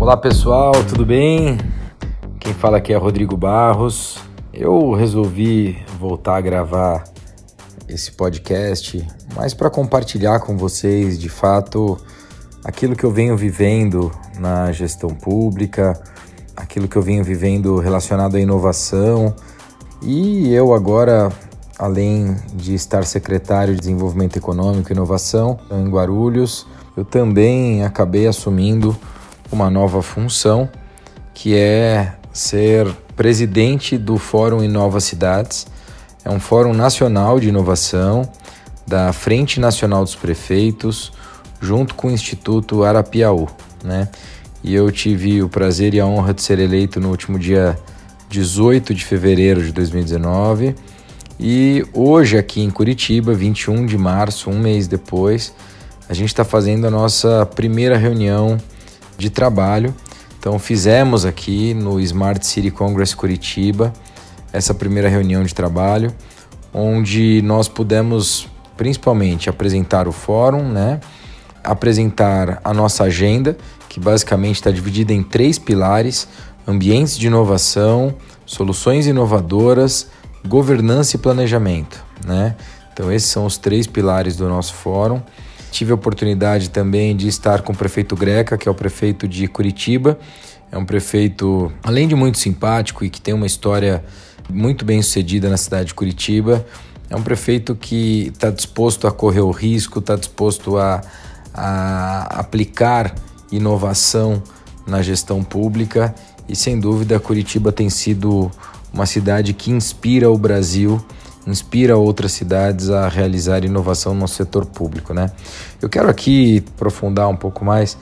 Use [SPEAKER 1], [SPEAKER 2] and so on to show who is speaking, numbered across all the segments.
[SPEAKER 1] Olá pessoal, tudo bem? Quem fala aqui é Rodrigo Barros. Eu resolvi voltar a gravar esse podcast, mais para compartilhar com vocês de fato aquilo que eu venho vivendo na gestão pública, aquilo que eu venho vivendo relacionado à inovação. E eu agora, além de estar secretário de Desenvolvimento Econômico e Inovação em Guarulhos, eu também acabei assumindo uma nova função, que é ser presidente do Fórum Inova Cidades. É um fórum nacional de inovação da Frente Nacional dos Prefeitos, junto com o Instituto Arapiaú, né? E eu tive o prazer e a honra de ser eleito no último dia 18 de fevereiro de 2019. E hoje aqui em Curitiba, 21 de março, um mês depois, a gente está fazendo a nossa primeira reunião de trabalho. Então fizemos aqui no Smart City Congress Curitiba essa primeira reunião de trabalho, onde nós pudemos principalmente apresentar o fórum, né? apresentar a nossa agenda, que basicamente está dividida em três pilares: ambientes de inovação, soluções inovadoras, governança e planejamento. Né? Então, esses são os três pilares do nosso fórum. Tive a oportunidade também de estar com o prefeito Greca, que é o prefeito de Curitiba. É um prefeito, além de muito simpático e que tem uma história muito bem sucedida na cidade de Curitiba, é um prefeito que está disposto a correr o risco, está disposto a, a aplicar inovação na gestão pública e sem dúvida Curitiba tem sido uma cidade que inspira o Brasil inspira outras cidades a realizar inovação no setor público, né? Eu quero aqui aprofundar um pouco mais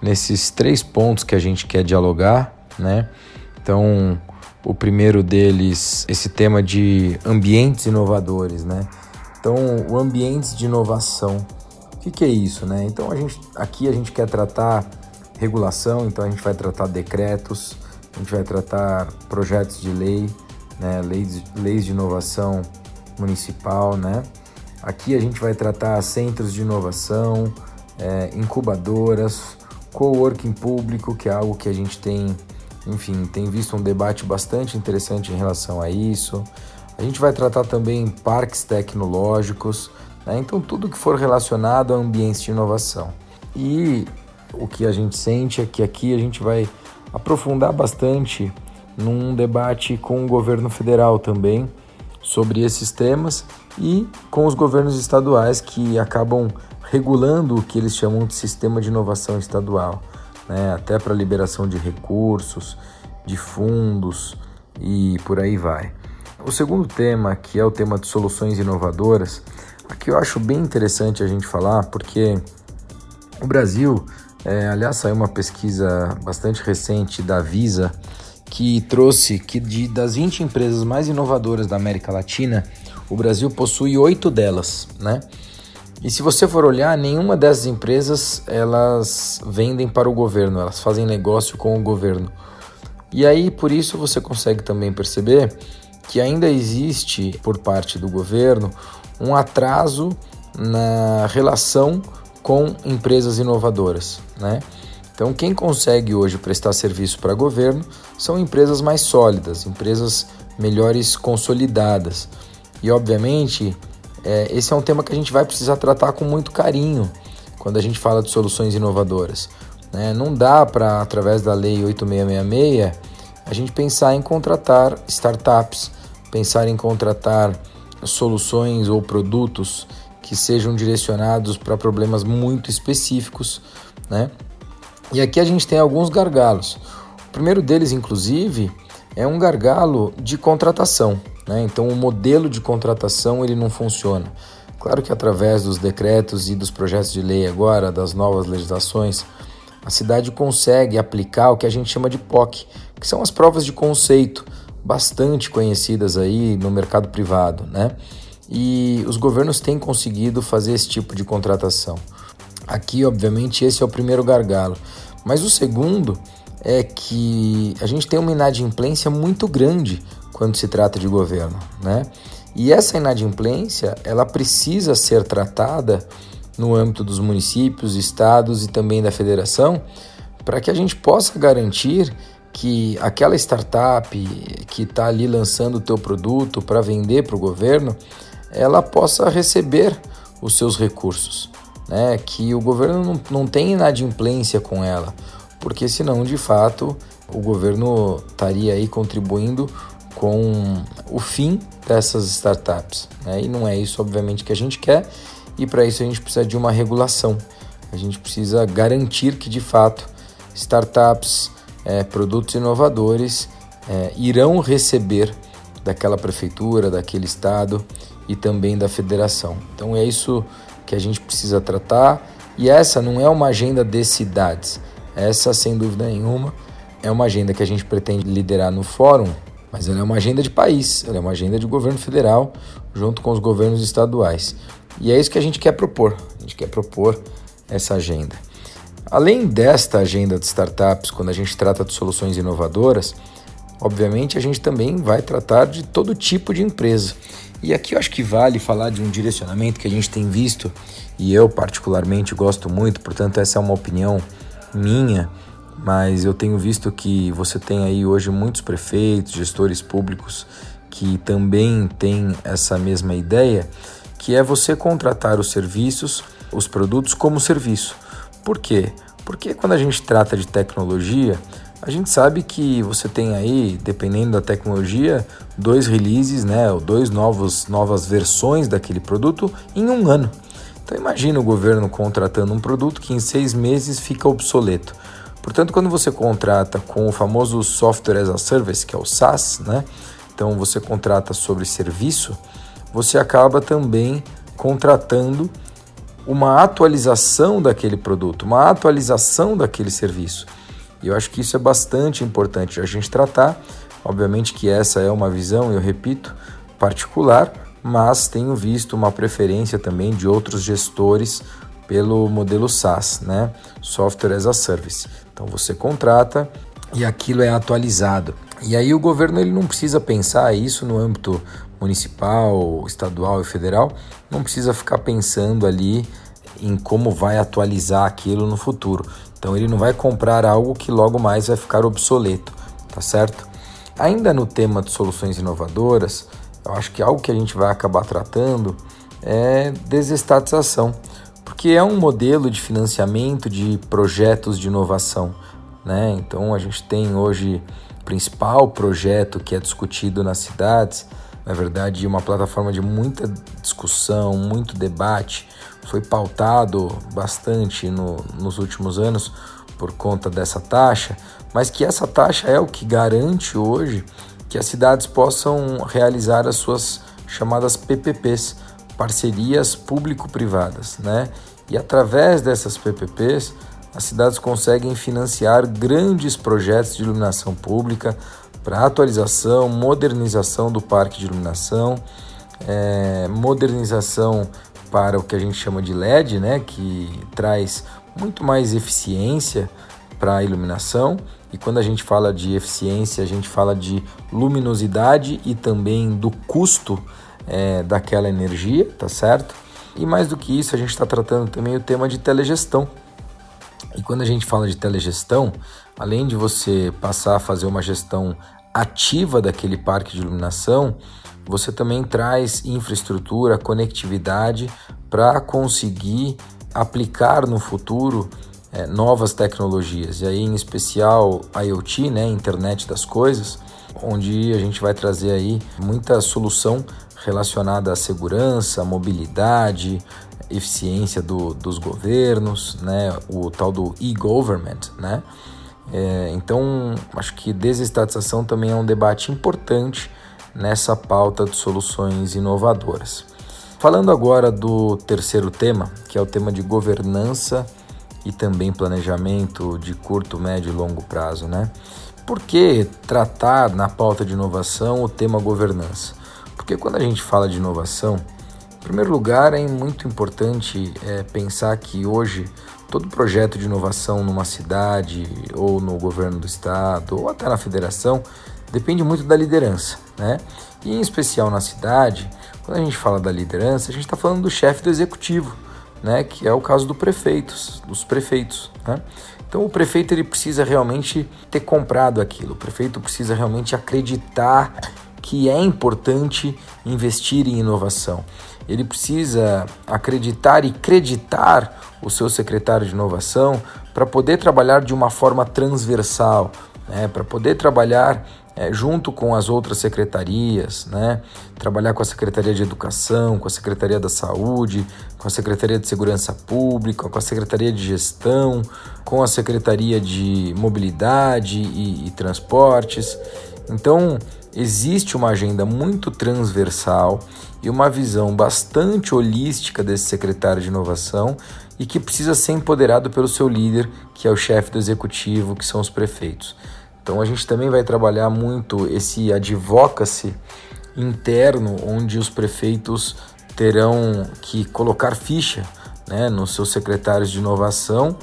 [SPEAKER 1] nesses três pontos que a gente quer dialogar, né? Então, o primeiro deles, esse tema de ambientes inovadores, né? Então, o ambientes de inovação, o que, que é isso, né? Então, a gente, aqui a gente quer tratar regulação, então a gente vai tratar decretos, a gente vai tratar projetos de lei, né? leis, leis de inovação municipal, né? Aqui a gente vai tratar centros de inovação, é, incubadoras, coworking público, que é algo que a gente tem, enfim, tem visto um debate bastante interessante em relação a isso. A gente vai tratar também parques tecnológicos, né? então tudo que for relacionado a ambientes de inovação. E o que a gente sente é que aqui a gente vai aprofundar bastante num debate com o governo federal também, sobre esses temas e com os governos estaduais que acabam regulando o que eles chamam de sistema de inovação estadual, né? até para liberação de recursos, de fundos e por aí vai. O segundo tema, que é o tema de soluções inovadoras, aqui eu acho bem interessante a gente falar, porque o Brasil, é, aliás, saiu uma pesquisa bastante recente da Visa, que trouxe que de, das 20 empresas mais inovadoras da América Latina, o Brasil possui oito delas, né? E se você for olhar, nenhuma dessas empresas elas vendem para o governo, elas fazem negócio com o governo. E aí, por isso, você consegue também perceber que ainda existe, por parte do governo, um atraso na relação com empresas inovadoras, né? Então, quem consegue hoje prestar serviço para governo são empresas mais sólidas, empresas melhores consolidadas. E, obviamente, é, esse é um tema que a gente vai precisar tratar com muito carinho quando a gente fala de soluções inovadoras. Né? Não dá para, através da Lei 8666, a gente pensar em contratar startups, pensar em contratar soluções ou produtos que sejam direcionados para problemas muito específicos, né? E aqui a gente tem alguns gargalos. O primeiro deles, inclusive, é um gargalo de contratação. Né? Então, o modelo de contratação ele não funciona. Claro que através dos decretos e dos projetos de lei agora, das novas legislações, a cidade consegue aplicar o que a gente chama de POC, que são as provas de conceito, bastante conhecidas aí no mercado privado, né? E os governos têm conseguido fazer esse tipo de contratação. Aqui, obviamente, esse é o primeiro gargalo. Mas o segundo é que a gente tem uma inadimplência muito grande quando se trata de governo, né? E essa inadimplência, ela precisa ser tratada no âmbito dos municípios, estados e também da federação, para que a gente possa garantir que aquela startup que está ali lançando o teu produto para vender para o governo, ela possa receber os seus recursos, né? que o governo não, não tenha inadimplência com ela, porque senão, de fato, o governo estaria aí contribuindo com o fim dessas startups. Né? E não é isso, obviamente, que a gente quer, e para isso a gente precisa de uma regulação. A gente precisa garantir que, de fato, startups, é, produtos inovadores é, irão receber daquela prefeitura, daquele estado e também da federação. Então é isso que a gente precisa tratar e essa não é uma agenda de cidades. Essa, sem dúvida nenhuma, é uma agenda que a gente pretende liderar no fórum, mas ela é uma agenda de país, ela é uma agenda de governo federal junto com os governos estaduais. E é isso que a gente quer propor. A gente quer propor essa agenda. Além desta agenda de startups, quando a gente trata de soluções inovadoras, obviamente a gente também vai tratar de todo tipo de empresa. E aqui eu acho que vale falar de um direcionamento que a gente tem visto e eu particularmente gosto muito, portanto essa é uma opinião minha, mas eu tenho visto que você tem aí hoje muitos prefeitos, gestores públicos que também têm essa mesma ideia, que é você contratar os serviços, os produtos como serviço. Por quê? Porque quando a gente trata de tecnologia, a gente sabe que você tem aí, dependendo da tecnologia, dois releases, né, ou dois novos novas versões daquele produto em um ano. Então imagina o governo contratando um produto que em seis meses fica obsoleto. Portanto, quando você contrata com o famoso Software as a Service, que é o SaaS, né? Então você contrata sobre serviço, você acaba também contratando uma atualização daquele produto, uma atualização daquele serviço. E eu acho que isso é bastante importante a gente tratar. Obviamente que essa é uma visão, eu repito, particular, mas tenho visto uma preferência também de outros gestores pelo modelo SaaS, né? Software as a Service. Então você contrata e aquilo é atualizado. E aí o governo ele não precisa pensar isso no âmbito municipal, estadual e federal, não precisa ficar pensando ali em como vai atualizar aquilo no futuro. Então ele não vai comprar algo que logo mais vai ficar obsoleto, tá certo? Ainda no tema de soluções inovadoras, eu acho que algo que a gente vai acabar tratando é desestatização, porque é um modelo de financiamento de projetos de inovação, né? Então a gente tem hoje o principal projeto que é discutido nas cidades, na verdade, uma plataforma de muita discussão, muito debate, foi pautado bastante no, nos últimos anos por conta dessa taxa, mas que essa taxa é o que garante hoje que as cidades possam realizar as suas chamadas PPPs, parcerias público-privadas, né? E através dessas PPPs, as cidades conseguem financiar grandes projetos de iluminação pública para atualização, modernização do parque de iluminação, é, modernização para o que a gente chama de LED, né, que traz muito mais eficiência para a iluminação. E quando a gente fala de eficiência, a gente fala de luminosidade e também do custo é, daquela energia, tá certo? E mais do que isso, a gente está tratando também o tema de telegestão. E quando a gente fala de telegestão, além de você passar a fazer uma gestão ativa daquele parque de iluminação, você também traz infraestrutura, conectividade para conseguir aplicar no futuro é, novas tecnologias, e aí em especial IoT, né, internet das coisas, onde a gente vai trazer aí muita solução relacionada à segurança, mobilidade, eficiência do, dos governos, né, o tal do e-government, né? É, então, acho que desestatização também é um debate importante nessa pauta de soluções inovadoras. Falando agora do terceiro tema, que é o tema de governança e também planejamento de curto, médio e longo prazo, né? Por que tratar na pauta de inovação o tema governança? Porque quando a gente fala de inovação, em primeiro lugar, é muito importante é, pensar que hoje todo projeto de inovação numa cidade ou no governo do estado ou até na federação depende muito da liderança, né? E em especial na cidade, quando a gente fala da liderança, a gente está falando do chefe do executivo, né, que é o caso do prefeitos, dos prefeitos. Né? Então o prefeito ele precisa realmente ter comprado aquilo, o prefeito precisa realmente acreditar que é importante investir em inovação. Ele precisa acreditar e acreditar o seu secretário de inovação para poder trabalhar de uma forma transversal, né, para poder trabalhar é, junto com as outras secretarias, né? trabalhar com a Secretaria de Educação, com a Secretaria da Saúde, com a Secretaria de Segurança Pública, com a Secretaria de Gestão, com a Secretaria de Mobilidade e, e Transportes. Então, existe uma agenda muito transversal e uma visão bastante holística desse secretário de inovação e que precisa ser empoderado pelo seu líder, que é o chefe do executivo, que são os prefeitos. Então a gente também vai trabalhar muito esse advocacy interno, onde os prefeitos terão que colocar ficha né, nos seus secretários de inovação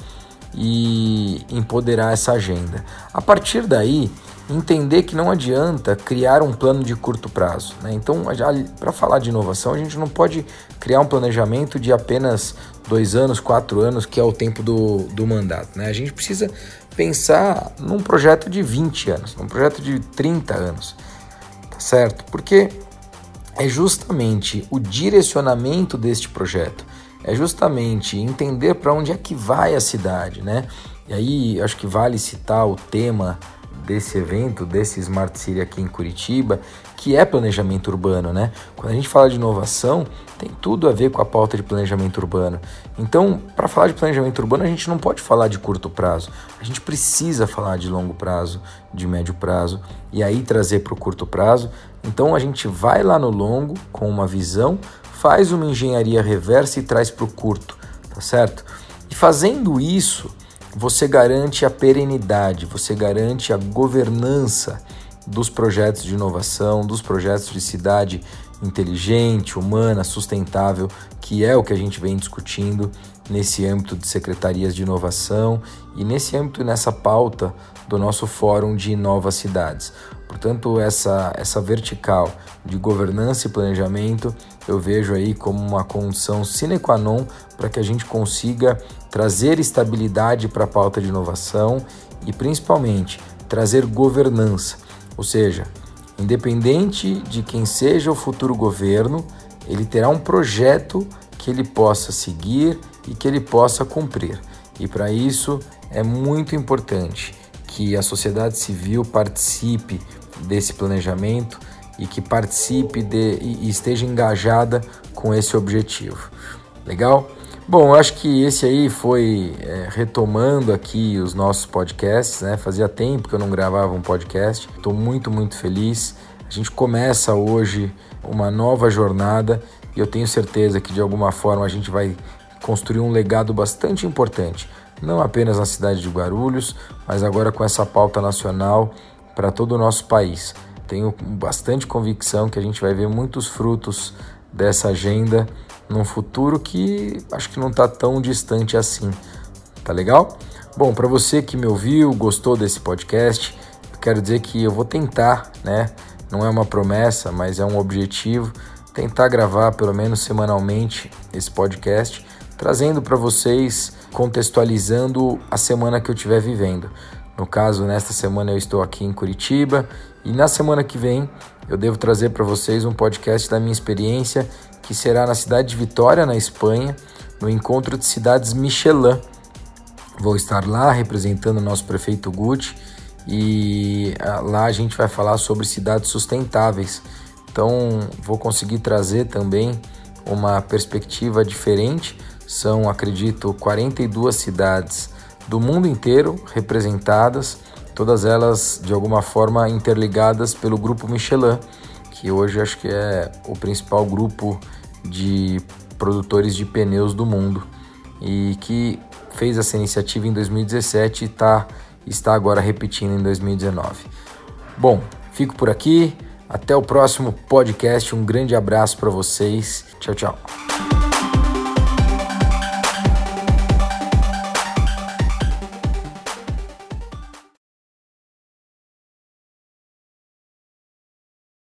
[SPEAKER 1] e empoderar essa agenda. A partir daí, entender que não adianta criar um plano de curto prazo. Né? Então, para falar de inovação, a gente não pode criar um planejamento de apenas dois anos, quatro anos, que é o tempo do, do mandato. Né? A gente precisa pensar num projeto de 20 anos, num projeto de 30 anos, tá certo? Porque é justamente o direcionamento deste projeto, é justamente entender para onde é que vai a cidade, né? E aí acho que vale citar o tema desse evento, desse Smart City aqui em Curitiba, que é planejamento urbano, né? Quando a gente fala de inovação, tem tudo a ver com a pauta de planejamento urbano. Então, para falar de planejamento urbano, a gente não pode falar de curto prazo. A gente precisa falar de longo prazo, de médio prazo e aí trazer para o curto prazo. Então, a gente vai lá no longo com uma visão, faz uma engenharia reversa e traz para o curto, tá certo? E fazendo isso, você garante a perenidade, você garante a governança dos projetos de inovação, dos projetos de cidade inteligente, humana, sustentável, que é o que a gente vem discutindo nesse âmbito de secretarias de inovação e nesse âmbito nessa pauta do nosso fórum de novas cidades. Portanto, essa essa vertical de governança e planejamento eu vejo aí como uma condição sine qua non para que a gente consiga trazer estabilidade para a pauta de inovação e principalmente trazer governança ou seja, independente de quem seja o futuro governo, ele terá um projeto que ele possa seguir e que ele possa cumprir. E para isso é muito importante que a sociedade civil participe desse planejamento e que participe de, e esteja engajada com esse objetivo. Legal? Bom, eu acho que esse aí foi é, retomando aqui os nossos podcasts, né? Fazia tempo que eu não gravava um podcast. Estou muito, muito feliz. A gente começa hoje uma nova jornada e eu tenho certeza que de alguma forma a gente vai construir um legado bastante importante, não apenas na cidade de Guarulhos, mas agora com essa pauta nacional para todo o nosso país. Tenho bastante convicção que a gente vai ver muitos frutos dessa agenda num futuro que acho que não está tão distante assim. Tá legal? Bom, para você que me ouviu, gostou desse podcast, quero dizer que eu vou tentar, né? Não é uma promessa, mas é um objetivo, tentar gravar pelo menos semanalmente esse podcast, trazendo para vocês, contextualizando a semana que eu estiver vivendo. No caso, nesta semana eu estou aqui em Curitiba e na semana que vem eu devo trazer para vocês um podcast da minha experiência que será na cidade de Vitória, na Espanha, no encontro de cidades Michelin. Vou estar lá representando o nosso prefeito Gucci e ah, lá a gente vai falar sobre cidades sustentáveis. Então, vou conseguir trazer também uma perspectiva diferente. São, acredito, 42 cidades do mundo inteiro representadas, todas elas de alguma forma interligadas pelo grupo Michelin, que hoje acho que é o principal grupo de produtores de pneus do mundo e que fez essa iniciativa em 2017 e tá, está agora repetindo em 2019. Bom, fico por aqui. Até o próximo podcast. Um grande abraço para vocês. Tchau, tchau.